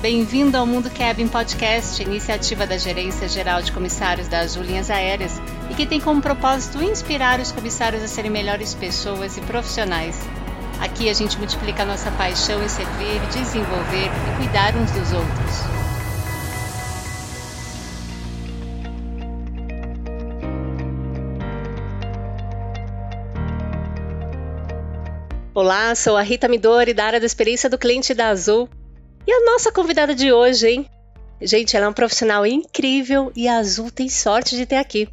bem-vindo ao Mundo Cabin Podcast, iniciativa da Gerência Geral de Comissários das Linhas Aéreas e que tem como propósito inspirar os comissários a serem melhores pessoas e profissionais. Aqui a gente multiplica a nossa paixão em servir, desenvolver e cuidar uns dos outros. Olá, sou a Rita Midori, da área da experiência do cliente da Azul. E a nossa convidada de hoje, hein? Gente, ela é um profissional incrível e a Azul tem sorte de ter aqui.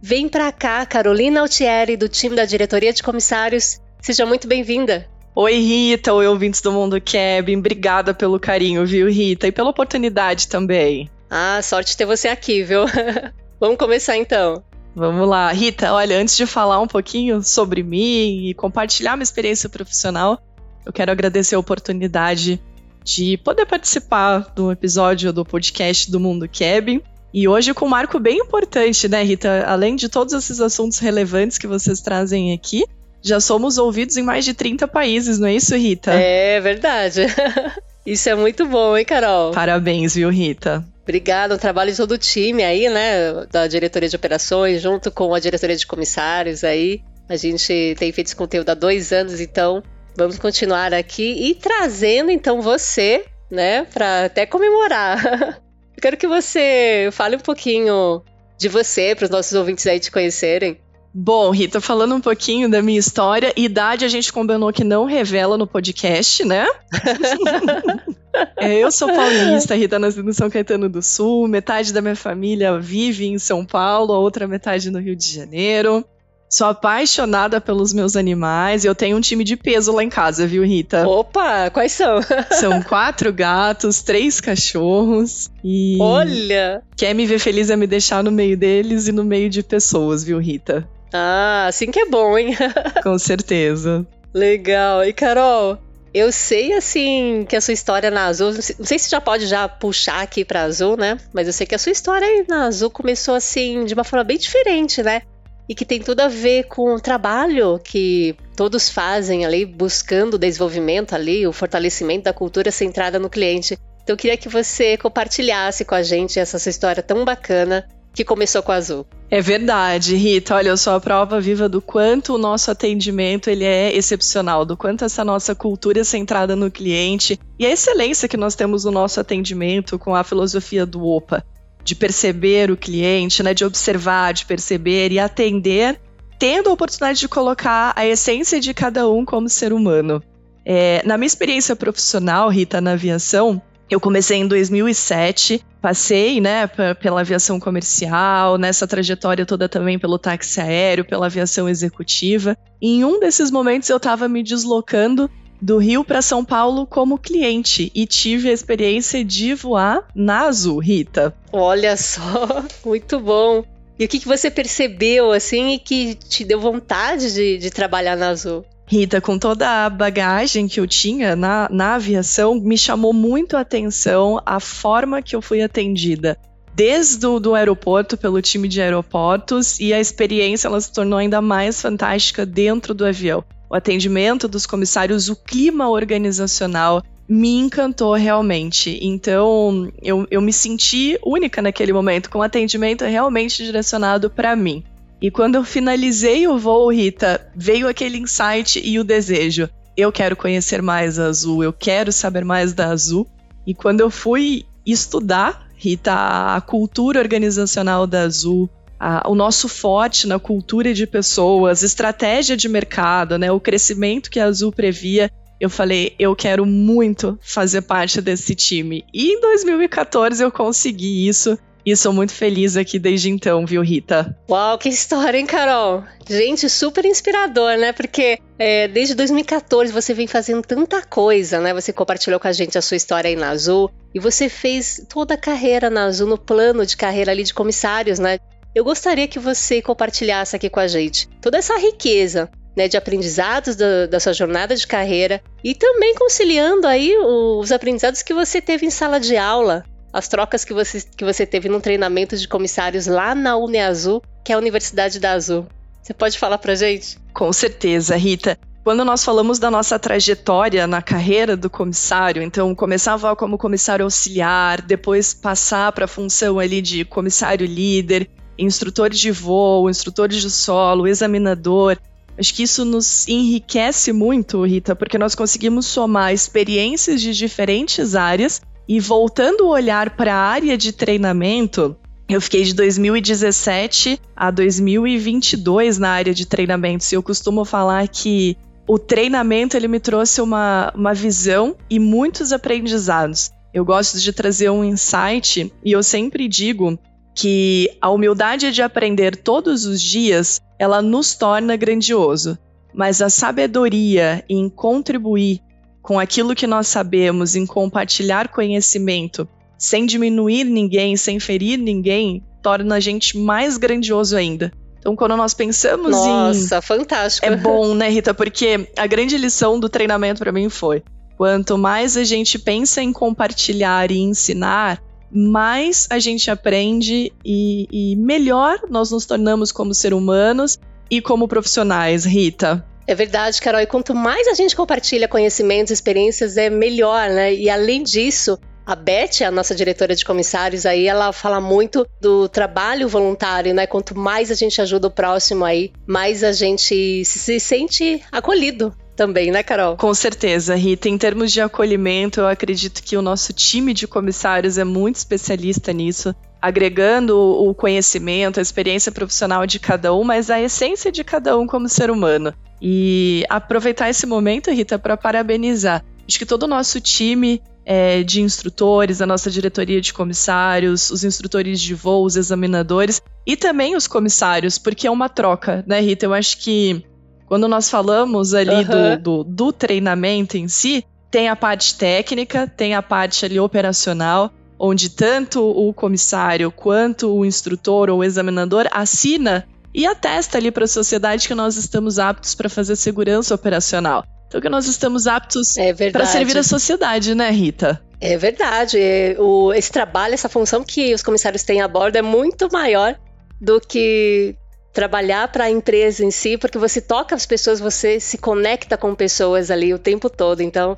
Vem pra cá, Carolina Altieri, do time da Diretoria de Comissários. Seja muito bem-vinda. Oi, Rita, oi, ouvintes do Mundo Kevin. Obrigada pelo carinho, viu, Rita? E pela oportunidade também. Ah, sorte ter você aqui, viu? Vamos começar então. Vamos lá. Rita, olha, antes de falar um pouquinho sobre mim e compartilhar minha experiência profissional, eu quero agradecer a oportunidade de poder participar do episódio do podcast do Mundo Kevin. E hoje com um marco bem importante, né, Rita? Além de todos esses assuntos relevantes que vocês trazem aqui, já somos ouvidos em mais de 30 países, não é isso, Rita? É verdade. isso é muito bom, hein, Carol? Parabéns, viu, Rita? Obrigada, o trabalho de todo o time aí, né, da diretoria de operações, junto com a diretoria de comissários aí. A gente tem feito esse conteúdo há dois anos, então vamos continuar aqui e trazendo então você, né, para até comemorar. quero que você fale um pouquinho de você para os nossos ouvintes aí te conhecerem. Bom, Rita, falando um pouquinho da minha história, idade a gente combinou que não revela no podcast, né? é, eu sou paulista, Rita, nasci no São Caetano do Sul, metade da minha família vive em São Paulo, a outra metade no Rio de Janeiro. Sou apaixonada pelos meus animais e eu tenho um time de peso lá em casa, viu, Rita? Opa, quais são? São quatro gatos, três cachorros e. Olha! Quer me ver feliz é me deixar no meio deles e no meio de pessoas, viu, Rita? Ah, assim que é bom, hein? Com certeza. Legal. E Carol, eu sei, assim, que a sua história na Azul, não sei se já pode já puxar aqui pra Azul, né? Mas eu sei que a sua história aí na Azul começou, assim, de uma forma bem diferente, né? E que tem tudo a ver com o trabalho que todos fazem ali, buscando o desenvolvimento ali, o fortalecimento da cultura centrada no cliente. Então eu queria que você compartilhasse com a gente essa sua história tão bacana que começou com a Azul. É verdade, Rita. Olha, eu sou a prova viva do quanto o nosso atendimento ele é excepcional, do quanto essa nossa cultura é centrada no cliente e a excelência que nós temos no nosso atendimento com a filosofia do OPA, de perceber o cliente, né, de observar, de perceber e atender, tendo a oportunidade de colocar a essência de cada um como ser humano. É, na minha experiência profissional, Rita, na aviação, eu comecei em 2007, passei, né, pela aviação comercial, nessa trajetória toda também pelo táxi aéreo, pela aviação executiva. E em um desses momentos eu estava me deslocando do Rio para São Paulo como cliente e tive a experiência de voar na Azul, Rita. Olha só, muito bom. E o que, que você percebeu assim e que te deu vontade de, de trabalhar na Azul? Rita, com toda a bagagem que eu tinha na, na aviação, me chamou muito a atenção a forma que eu fui atendida. Desde o do aeroporto, pelo time de aeroportos, e a experiência ela se tornou ainda mais fantástica dentro do avião. O atendimento dos comissários, o clima organizacional, me encantou realmente. Então, eu, eu me senti única naquele momento, com atendimento realmente direcionado para mim. E quando eu finalizei o voo, Rita, veio aquele insight e o desejo. Eu quero conhecer mais a Azul, eu quero saber mais da Azul. E quando eu fui estudar, Rita, a cultura organizacional da Azul, a, o nosso forte na cultura de pessoas, estratégia de mercado, né, o crescimento que a Azul previa, eu falei, eu quero muito fazer parte desse time. E em 2014 eu consegui isso. E sou muito feliz aqui desde então, viu, Rita? Uau, que história, hein, Carol? Gente, super inspirador, né? Porque é, desde 2014 você vem fazendo tanta coisa, né? Você compartilhou com a gente a sua história aí na Azul e você fez toda a carreira na Azul, no plano de carreira ali de comissários, né? Eu gostaria que você compartilhasse aqui com a gente toda essa riqueza né, de aprendizados da, da, sua jornada de carreira e também conciliando aí os aprendizados que você teve em sala de aula, as trocas que você, que você teve num treinamento de comissários lá na UniAzul, que é a Universidade da Azul. Você pode falar pra gente? Com certeza, Rita. Quando nós falamos da nossa trajetória na carreira do comissário, então começava como comissário auxiliar, depois passar para a função ali de comissário líder, instrutor de voo, instrutor de solo, examinador. Acho que isso nos enriquece muito, Rita, porque nós conseguimos somar experiências de diferentes áreas e voltando o olhar para a área de treinamento, eu fiquei de 2017 a 2022 na área de treinamentos e eu costumo falar que o treinamento ele me trouxe uma, uma visão e muitos aprendizados. Eu gosto de trazer um insight e eu sempre digo que a humildade de aprender todos os dias, ela nos torna grandioso, mas a sabedoria em contribuir com aquilo que nós sabemos, em compartilhar conhecimento, sem diminuir ninguém, sem ferir ninguém, torna a gente mais grandioso ainda. Então, quando nós pensamos Nossa, em. Nossa, fantástico. É bom, né, Rita? Porque a grande lição do treinamento para mim foi: quanto mais a gente pensa em compartilhar e ensinar, mais a gente aprende e, e melhor nós nos tornamos como ser humanos e como profissionais, Rita. É verdade, Carol. E quanto mais a gente compartilha conhecimentos, experiências, é melhor, né? E além disso, a Beth, a nossa diretora de comissários aí, ela fala muito do trabalho voluntário, né? Quanto mais a gente ajuda o próximo aí, mais a gente se sente acolhido também, né, Carol? Com certeza, Rita. Em termos de acolhimento, eu acredito que o nosso time de comissários é muito especialista nisso, agregando o conhecimento, a experiência profissional de cada um, mas a essência de cada um como ser humano. E aproveitar esse momento, Rita, para parabenizar. Acho que todo o nosso time é, de instrutores, a nossa diretoria de comissários, os instrutores de voo, os examinadores e também os comissários, porque é uma troca, né, Rita? Eu acho que quando nós falamos ali uhum. do, do, do treinamento em si, tem a parte técnica, tem a parte ali operacional, onde tanto o comissário quanto o instrutor ou o examinador assina e atesta ali para a sociedade que nós estamos aptos para fazer segurança operacional. Então que nós estamos aptos é para servir a sociedade, né, Rita? É verdade. O, esse trabalho, essa função que os comissários têm a bordo é muito maior do que trabalhar para a empresa em si, porque você toca as pessoas, você se conecta com pessoas ali o tempo todo. Então,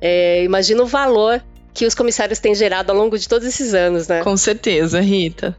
é, imagina o valor que os comissários têm gerado ao longo de todos esses anos, né? Com certeza, Rita.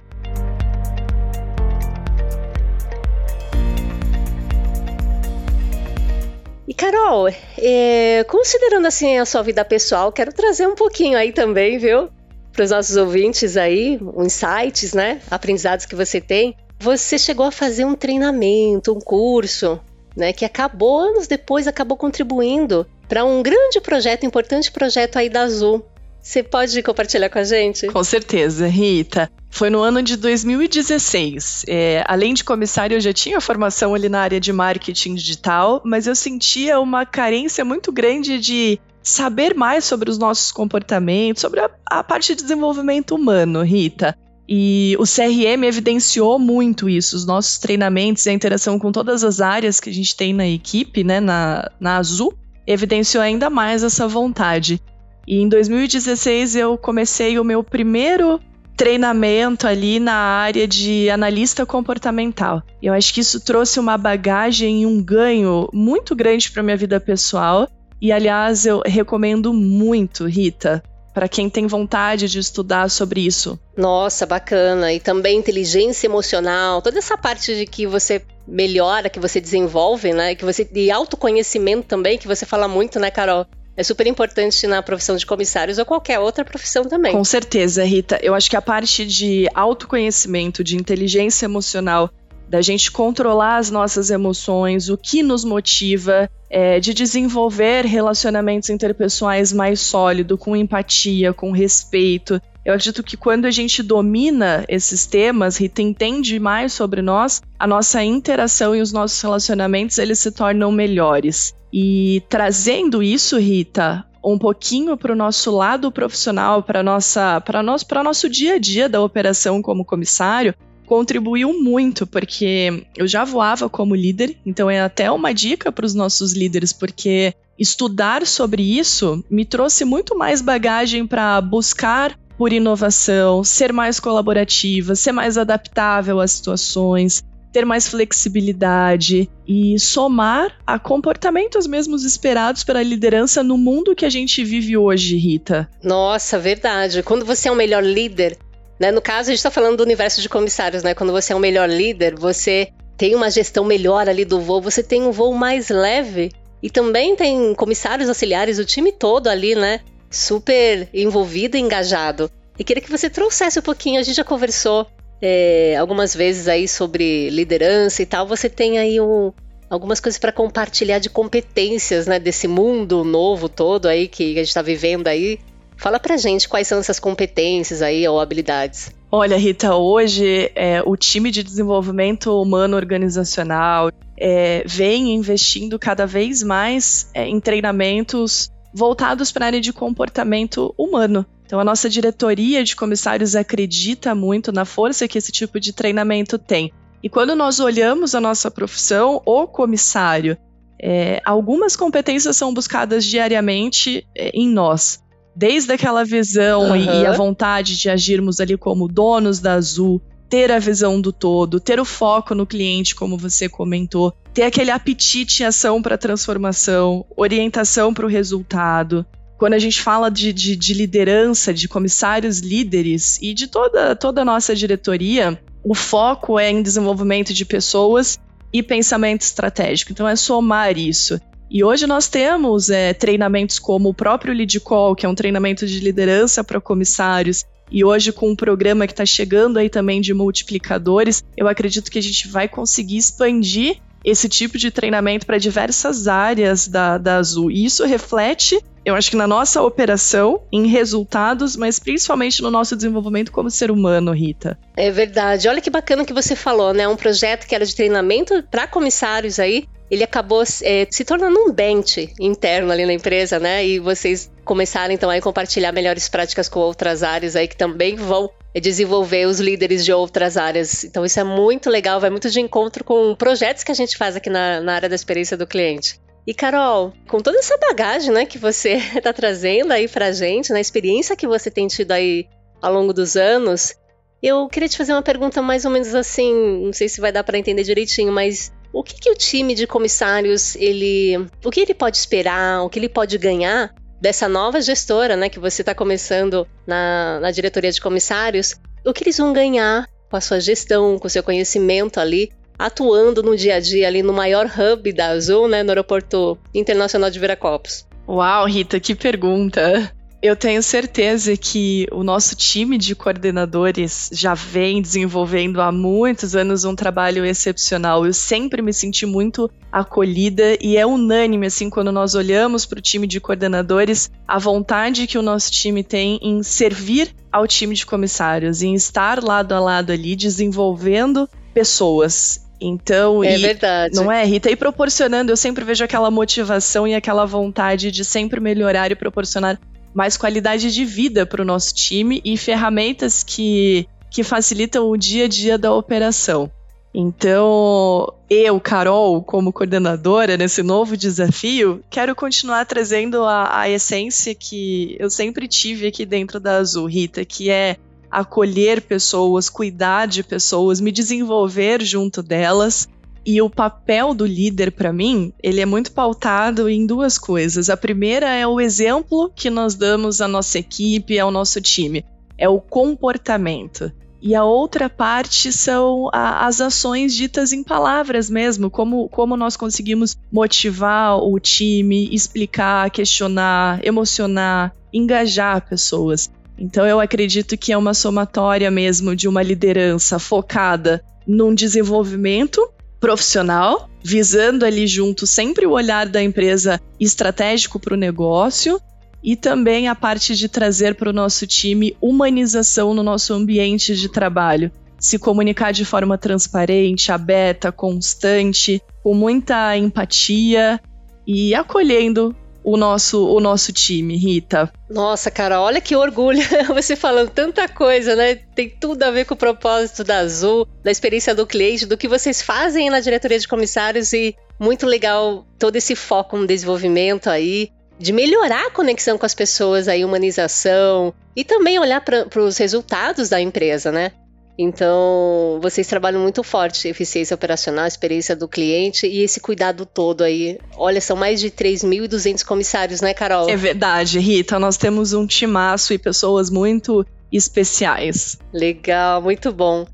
Carol, é, considerando assim a sua vida pessoal, quero trazer um pouquinho aí também, viu? Para os nossos ouvintes aí, insights, né? Aprendizados que você tem. Você chegou a fazer um treinamento, um curso, né? Que acabou, anos depois, acabou contribuindo para um grande projeto, importante projeto aí da Azul. Você pode compartilhar com a gente? Com certeza, Rita. Foi no ano de 2016. É, além de comissário, eu já tinha formação ali na área de marketing digital, mas eu sentia uma carência muito grande de saber mais sobre os nossos comportamentos, sobre a, a parte de desenvolvimento humano, Rita. E o CRM evidenciou muito isso, os nossos treinamentos e a interação com todas as áreas que a gente tem na equipe, né, na, na Azul, evidenciou ainda mais essa vontade. E em 2016 eu comecei o meu primeiro treinamento ali na área de analista comportamental. Eu acho que isso trouxe uma bagagem e um ganho muito grande para minha vida pessoal. E aliás, eu recomendo muito, Rita, para quem tem vontade de estudar sobre isso. Nossa, bacana. E também inteligência emocional, toda essa parte de que você melhora, que você desenvolve, né? Que você e autoconhecimento também, que você fala muito, né, Carol? é super importante na profissão de comissários ou qualquer outra profissão também. Com certeza, Rita. Eu acho que a parte de autoconhecimento, de inteligência emocional, da gente controlar as nossas emoções, o que nos motiva, é, de desenvolver relacionamentos interpessoais mais sólidos, com empatia, com respeito. Eu acredito que quando a gente domina esses temas, Rita entende mais sobre nós, a nossa interação e os nossos relacionamentos eles se tornam melhores. E trazendo isso, Rita, um pouquinho para o nosso lado profissional, para nossa, para nosso, para nosso dia a dia da operação como comissário, contribuiu muito, porque eu já voava como líder, então é até uma dica para os nossos líderes, porque estudar sobre isso me trouxe muito mais bagagem para buscar por inovação, ser mais colaborativa, ser mais adaptável às situações, ter mais flexibilidade e somar a comportamentos mesmos esperados pela liderança no mundo que a gente vive hoje, Rita. Nossa, verdade. Quando você é o melhor líder, né? No caso, a gente está falando do universo de comissários, né? Quando você é o melhor líder, você tem uma gestão melhor ali do voo, você tem um voo mais leve e também tem comissários auxiliares, o time todo ali, né? Super envolvido e engajado. E queria que você trouxesse um pouquinho, a gente já conversou é, algumas vezes aí sobre liderança e tal, você tem aí um, algumas coisas para compartilhar de competências, né, desse mundo novo todo aí que a gente está vivendo aí. Fala pra gente quais são essas competências aí ou habilidades. Olha, Rita, hoje é, o time de desenvolvimento humano organizacional é, vem investindo cada vez mais é, em treinamentos voltados para a área de comportamento humano. Então, a nossa diretoria de comissários acredita muito na força que esse tipo de treinamento tem. E quando nós olhamos a nossa profissão, o comissário, é, algumas competências são buscadas diariamente é, em nós. Desde aquela visão uhum. e, e a vontade de agirmos ali como donos da Azul, ter a visão do todo, ter o foco no cliente, como você comentou, ter aquele apetite e ação para transformação, orientação para o resultado, quando a gente fala de, de, de, liderança, de comissários líderes e de toda, toda a nossa diretoria, o foco é em desenvolvimento de pessoas e pensamento estratégico. Então é somar isso. E hoje nós temos é, treinamentos como o próprio Lead Call, que é um treinamento de liderança para comissários, e hoje com um programa que está chegando aí também de multiplicadores, eu acredito que a gente vai conseguir expandir esse tipo de treinamento para diversas áreas da, da Azul. E isso reflete eu acho que na nossa operação, em resultados, mas principalmente no nosso desenvolvimento como ser humano, Rita. É verdade. Olha que bacana que você falou, né? Um projeto que era de treinamento para comissários aí, ele acabou é, se tornando um bench interno ali na empresa, né? E vocês começaram então a compartilhar melhores práticas com outras áreas aí que também vão desenvolver os líderes de outras áreas. Então isso é muito legal, vai muito de encontro com projetos que a gente faz aqui na, na área da experiência do cliente. E Carol, com toda essa bagagem, né, que você está trazendo aí pra gente, na experiência que você tem tido aí ao longo dos anos, eu queria te fazer uma pergunta mais ou menos assim, não sei se vai dar para entender direitinho, mas o que, que o time de comissários ele, o que ele pode esperar, o que ele pode ganhar dessa nova gestora, né, que você está começando na, na diretoria de comissários, o que eles vão ganhar com a sua gestão, com o seu conhecimento ali atuando no dia a dia ali no maior hub da Azul, né, no Aeroporto Internacional de Viracopos? Uau, Rita, que pergunta! Eu tenho certeza que o nosso time de coordenadores já vem desenvolvendo há muitos anos um trabalho excepcional. Eu sempre me senti muito acolhida e é unânime, assim, quando nós olhamos para o time de coordenadores, a vontade que o nosso time tem em servir ao time de comissários, em estar lado a lado ali, desenvolvendo pessoas. Então, é e, verdade. Não é, Rita? E proporcionando, eu sempre vejo aquela motivação e aquela vontade de sempre melhorar e proporcionar mais qualidade de vida para o nosso time e ferramentas que, que facilitam o dia a dia da operação. Então, eu, Carol, como coordenadora nesse novo desafio, quero continuar trazendo a, a essência que eu sempre tive aqui dentro da Azul, Rita, que é acolher pessoas, cuidar de pessoas, me desenvolver junto delas. E o papel do líder, para mim, ele é muito pautado em duas coisas. A primeira é o exemplo que nós damos à nossa equipe, ao nosso time. É o comportamento. E a outra parte são a, as ações ditas em palavras mesmo, como, como nós conseguimos motivar o time, explicar, questionar, emocionar, engajar pessoas. Então eu acredito que é uma somatória mesmo de uma liderança focada num desenvolvimento profissional, visando ali junto sempre o olhar da empresa estratégico para o negócio e também a parte de trazer para o nosso time humanização no nosso ambiente de trabalho. Se comunicar de forma transparente, aberta, constante, com muita empatia e acolhendo o nosso, o nosso time, Rita. Nossa, cara, olha que orgulho você falando tanta coisa, né? Tem tudo a ver com o propósito da Azul, da experiência do cliente, do que vocês fazem na diretoria de comissários e muito legal todo esse foco no desenvolvimento aí, de melhorar a conexão com as pessoas, a humanização e também olhar para os resultados da empresa, né? Então, vocês trabalham muito forte, eficiência operacional, experiência do cliente e esse cuidado todo aí. Olha, são mais de 3.200 comissários, né, Carol? É verdade, Rita. Nós temos um timaço e pessoas muito especiais. Legal, muito bom.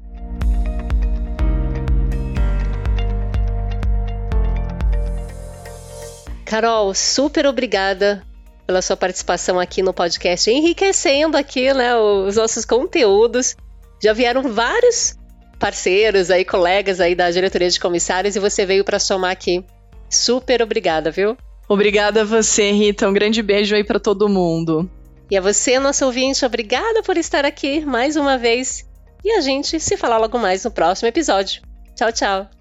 Carol, super obrigada pela sua participação aqui no podcast, enriquecendo aqui, né, os nossos conteúdos. Já vieram vários parceiros aí, colegas aí da diretoria de comissários e você veio para somar aqui. Super obrigada, viu? Obrigada a você, Rita. Um grande beijo aí para todo mundo. E a você, nosso ouvinte, obrigada por estar aqui mais uma vez. E a gente se fala logo mais no próximo episódio. Tchau, tchau.